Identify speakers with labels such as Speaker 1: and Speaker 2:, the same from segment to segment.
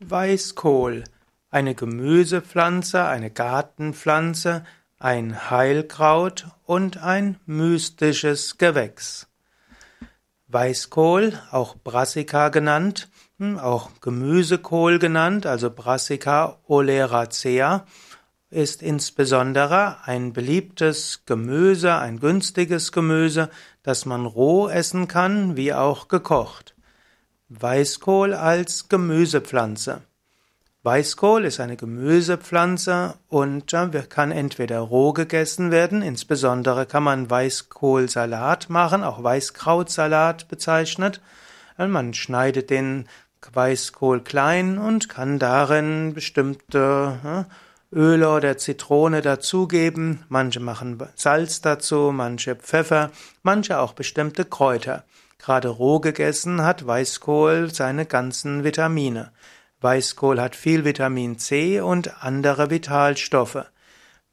Speaker 1: Weißkohl, eine Gemüsepflanze, eine Gartenpflanze, ein Heilkraut und ein mystisches Gewächs. Weißkohl, auch Brassica genannt, hm, auch Gemüsekohl genannt, also Brassica oleracea, ist insbesondere ein beliebtes Gemüse, ein günstiges Gemüse, das man roh essen kann, wie auch gekocht. Weißkohl als Gemüsepflanze. Weißkohl ist eine Gemüsepflanze und kann entweder roh gegessen werden, insbesondere kann man Weißkohlsalat machen, auch Weißkrautsalat bezeichnet. Man schneidet den Weißkohl klein und kann darin bestimmte Öle oder Zitrone dazugeben. Manche machen Salz dazu, manche Pfeffer, manche auch bestimmte Kräuter. Gerade roh gegessen hat Weißkohl seine ganzen Vitamine. Weißkohl hat viel Vitamin C und andere Vitalstoffe.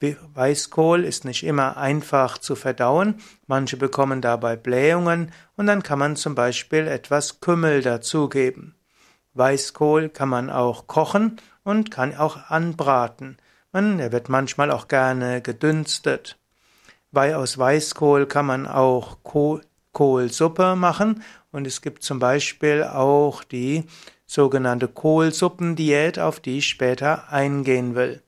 Speaker 1: Weißkohl ist nicht immer einfach zu verdauen, manche bekommen dabei Blähungen und dann kann man zum Beispiel etwas Kümmel dazugeben. Weißkohl kann man auch kochen und kann auch anbraten. Man, er wird manchmal auch gerne gedünstet. Weil aus Weißkohl kann man auch Kohlsuppe machen. Und es gibt zum Beispiel auch die sogenannte Kohlsuppendiät, auf die ich später eingehen will.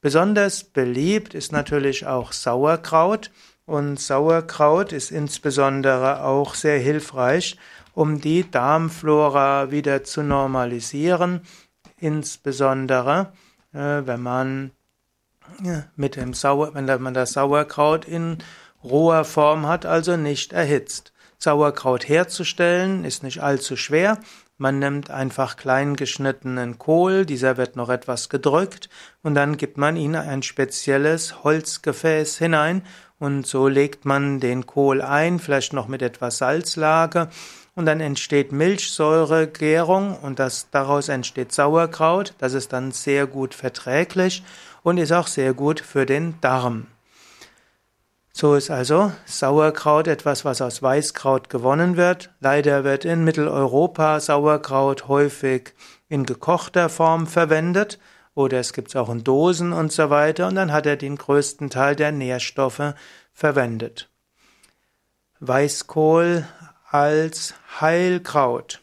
Speaker 1: Besonders beliebt ist natürlich auch Sauerkraut. Und Sauerkraut ist insbesondere auch sehr hilfreich, um die Darmflora wieder zu normalisieren, insbesondere äh, wenn man mit dem Sauer, wenn man das Sauerkraut in roher Form hat, also nicht erhitzt. Sauerkraut herzustellen ist nicht allzu schwer. Man nimmt einfach klein geschnittenen Kohl, dieser wird noch etwas gedrückt und dann gibt man ihn ein spezielles Holzgefäß hinein und so legt man den Kohl ein, vielleicht noch mit etwas Salzlage und dann entsteht Milchsäuregärung und das, daraus entsteht Sauerkraut. Das ist dann sehr gut verträglich und ist auch sehr gut für den Darm. So ist also Sauerkraut etwas, was aus Weißkraut gewonnen wird. Leider wird in Mitteleuropa Sauerkraut häufig in gekochter Form verwendet oder es gibt es auch in Dosen und so weiter und dann hat er den größten Teil der Nährstoffe verwendet. Weißkohl als Heilkraut.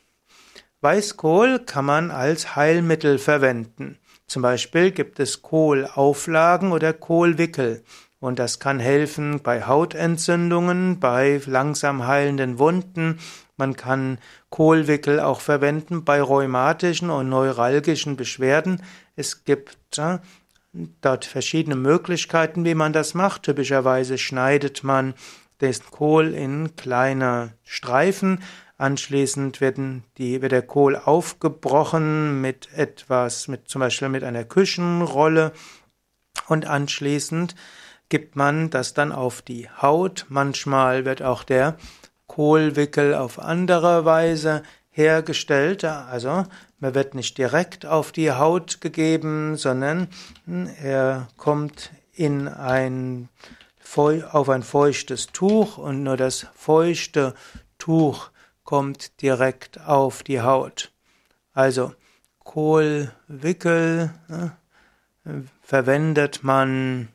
Speaker 1: Weißkohl kann man als Heilmittel verwenden. Zum Beispiel gibt es Kohlauflagen oder Kohlwickel. Und das kann helfen bei Hautentzündungen, bei langsam heilenden Wunden. Man kann Kohlwickel auch verwenden bei rheumatischen und neuralgischen Beschwerden. Es gibt dort verschiedene Möglichkeiten, wie man das macht. Typischerweise schneidet man den Kohl in kleine Streifen, Anschließend werden die, wird der Kohl aufgebrochen mit etwas, mit, zum Beispiel mit einer Küchenrolle und anschließend gibt man das dann auf die Haut. Manchmal wird auch der Kohlwickel auf andere Weise hergestellt. Also man wird nicht direkt auf die Haut gegeben, sondern er kommt in ein, auf ein feuchtes Tuch und nur das feuchte Tuch kommt direkt auf die Haut. Also Kohlwickel ne, verwendet man, hm,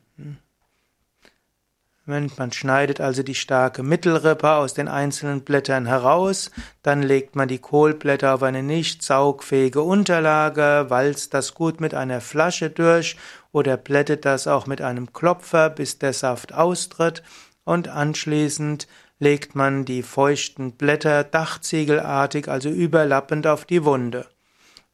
Speaker 1: man schneidet also die starke Mittelrippe aus den einzelnen Blättern heraus, dann legt man die Kohlblätter auf eine nicht saugfähige Unterlage, walzt das gut mit einer Flasche durch oder blättet das auch mit einem Klopfer, bis der Saft austritt. Und anschließend legt man die feuchten Blätter dachziegelartig, also überlappend auf die Wunde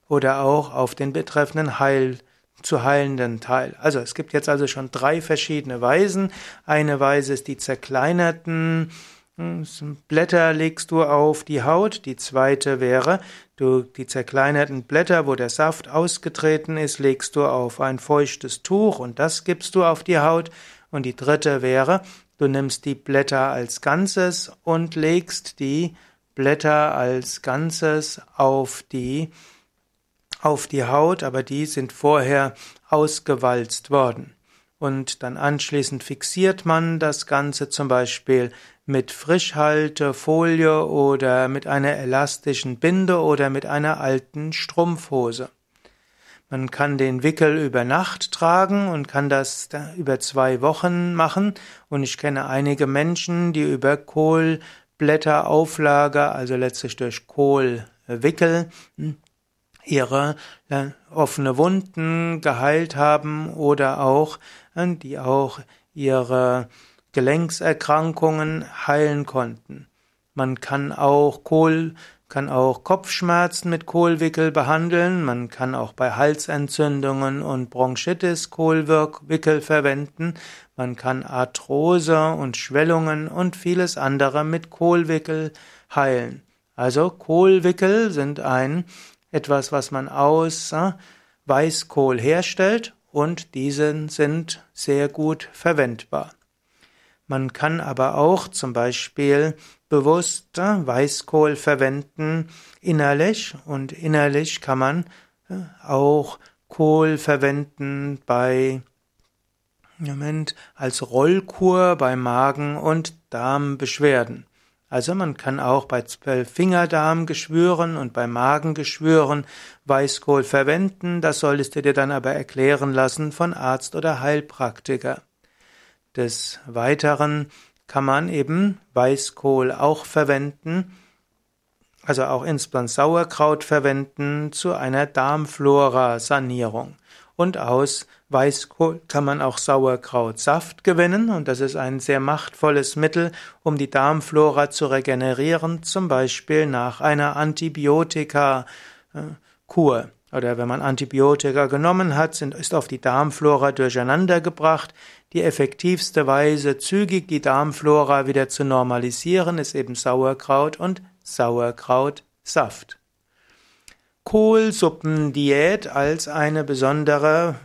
Speaker 1: oder auch auf den betreffenden Heil zu heilenden Teil. Also es gibt jetzt also schon drei verschiedene Weisen. Eine Weise ist die zerkleinerten hm, Blätter legst du auf die Haut. Die zweite wäre, du die zerkleinerten Blätter, wo der Saft ausgetreten ist, legst du auf ein feuchtes Tuch und das gibst du auf die Haut. Und die dritte wäre, Du nimmst die Blätter als Ganzes und legst die Blätter als Ganzes auf die, auf die Haut, aber die sind vorher ausgewalzt worden. Und dann anschließend fixiert man das Ganze zum Beispiel mit Frischhaltefolie oder mit einer elastischen Binde oder mit einer alten Strumpfhose. Man kann den Wickel über Nacht tragen und kann das über zwei Wochen machen. Und ich kenne einige Menschen, die über Kohlblätterauflage, also letztlich durch Kohlwickel, hm, ihre äh, offene Wunden geheilt haben oder auch, äh, die auch ihre Gelenkserkrankungen heilen konnten. Man kann auch Kohl kann auch Kopfschmerzen mit Kohlwickel behandeln, man kann auch bei Halsentzündungen und Bronchitis Kohlwickel verwenden, man kann Arthrose und Schwellungen und vieles andere mit Kohlwickel heilen. Also Kohlwickel sind ein etwas, was man aus äh, Weißkohl herstellt und diese sind sehr gut verwendbar. Man kann aber auch zum Beispiel bewusst Weißkohl verwenden innerlich und innerlich kann man äh, auch Kohl verwenden bei Moment, als Rollkur bei Magen- und Darmbeschwerden. Also man kann auch bei Fingerdarmgeschwüren und bei Magengeschwüren Weißkohl verwenden, das solltest du dir dann aber erklären lassen von Arzt oder Heilpraktiker. Des Weiteren kann man eben Weißkohl auch verwenden, also auch insbesondere Sauerkraut verwenden zu einer Darmflora-Sanierung. Und aus Weißkohl kann man auch Sauerkrautsaft gewinnen und das ist ein sehr machtvolles Mittel, um die Darmflora zu regenerieren, zum Beispiel nach einer Antibiotika-Kur. Oder wenn man Antibiotika genommen hat, sind, ist oft die Darmflora durcheinandergebracht. Die effektivste Weise, zügig die Darmflora wieder zu normalisieren, ist eben Sauerkraut und Sauerkrautsaft. Kohlsuppendiät als eine besondere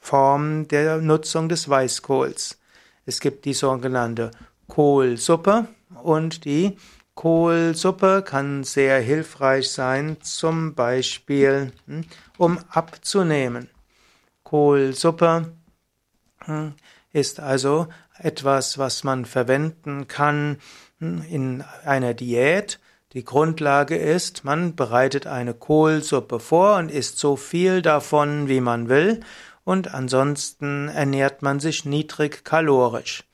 Speaker 1: Form der Nutzung des Weißkohls. Es gibt die sogenannte Kohlsuppe und die Kohlsuppe kann sehr hilfreich sein, zum Beispiel hm, um abzunehmen. Kohlsuppe hm, ist also etwas, was man verwenden kann hm, in einer Diät. Die Grundlage ist, man bereitet eine Kohlsuppe vor und isst so viel davon, wie man will, und ansonsten ernährt man sich niedrig kalorisch.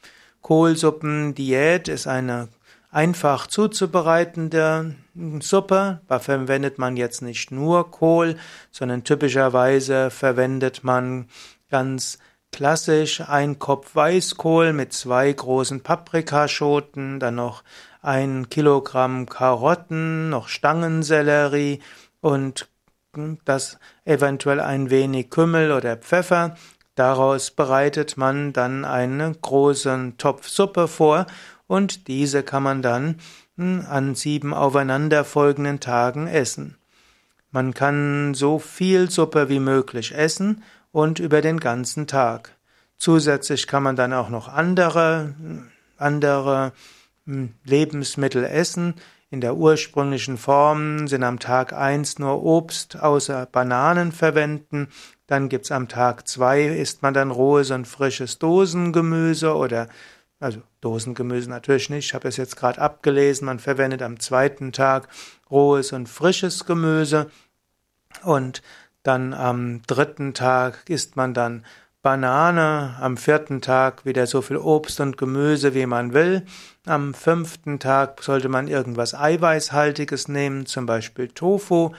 Speaker 1: Kohlsuppendiät ist eine einfach zuzubereitende Suppe. Da verwendet man jetzt nicht nur Kohl, sondern typischerweise verwendet man ganz klassisch ein Kopf Weißkohl mit zwei großen Paprikaschoten, dann noch ein Kilogramm Karotten, noch Stangensellerie und das eventuell ein wenig Kümmel oder Pfeffer. Daraus bereitet man dann einen großen Topf Suppe vor und diese kann man dann hm, an sieben aufeinanderfolgenden Tagen essen. Man kann so viel Suppe wie möglich essen und über den ganzen Tag. Zusätzlich kann man dann auch noch andere, andere hm, Lebensmittel essen. In der ursprünglichen Form sind am Tag eins nur Obst außer Bananen verwenden. Dann gibt's am Tag zwei isst man dann rohes und frisches Dosengemüse oder also Dosengemüse natürlich nicht. Ich habe es jetzt gerade abgelesen. Man verwendet am zweiten Tag rohes und frisches Gemüse. Und dann am dritten Tag isst man dann Banane, am vierten Tag wieder so viel Obst und Gemüse, wie man will. Am fünften Tag sollte man irgendwas Eiweißhaltiges nehmen, zum Beispiel Tofu.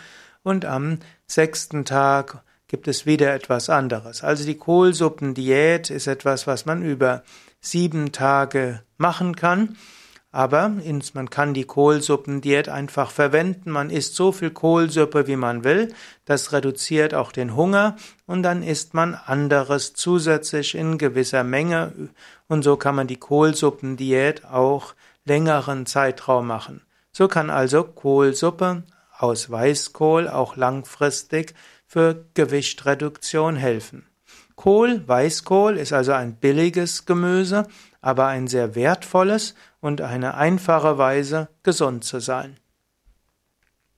Speaker 1: Und am sechsten Tag gibt es wieder etwas anderes. Also die Kohlsuppendiät ist etwas, was man über sieben Tage machen kann. Aber man kann die Kohlsuppendiät einfach verwenden. Man isst so viel Kohlsuppe, wie man will. Das reduziert auch den Hunger. Und dann isst man anderes zusätzlich in gewisser Menge. Und so kann man die Kohlsuppendiät auch längeren Zeitraum machen. So kann also Kohlsuppe aus Weißkohl auch langfristig für Gewichtreduktion helfen. Kohl, Weißkohl ist also ein billiges Gemüse, aber ein sehr wertvolles und eine einfache Weise, gesund zu sein.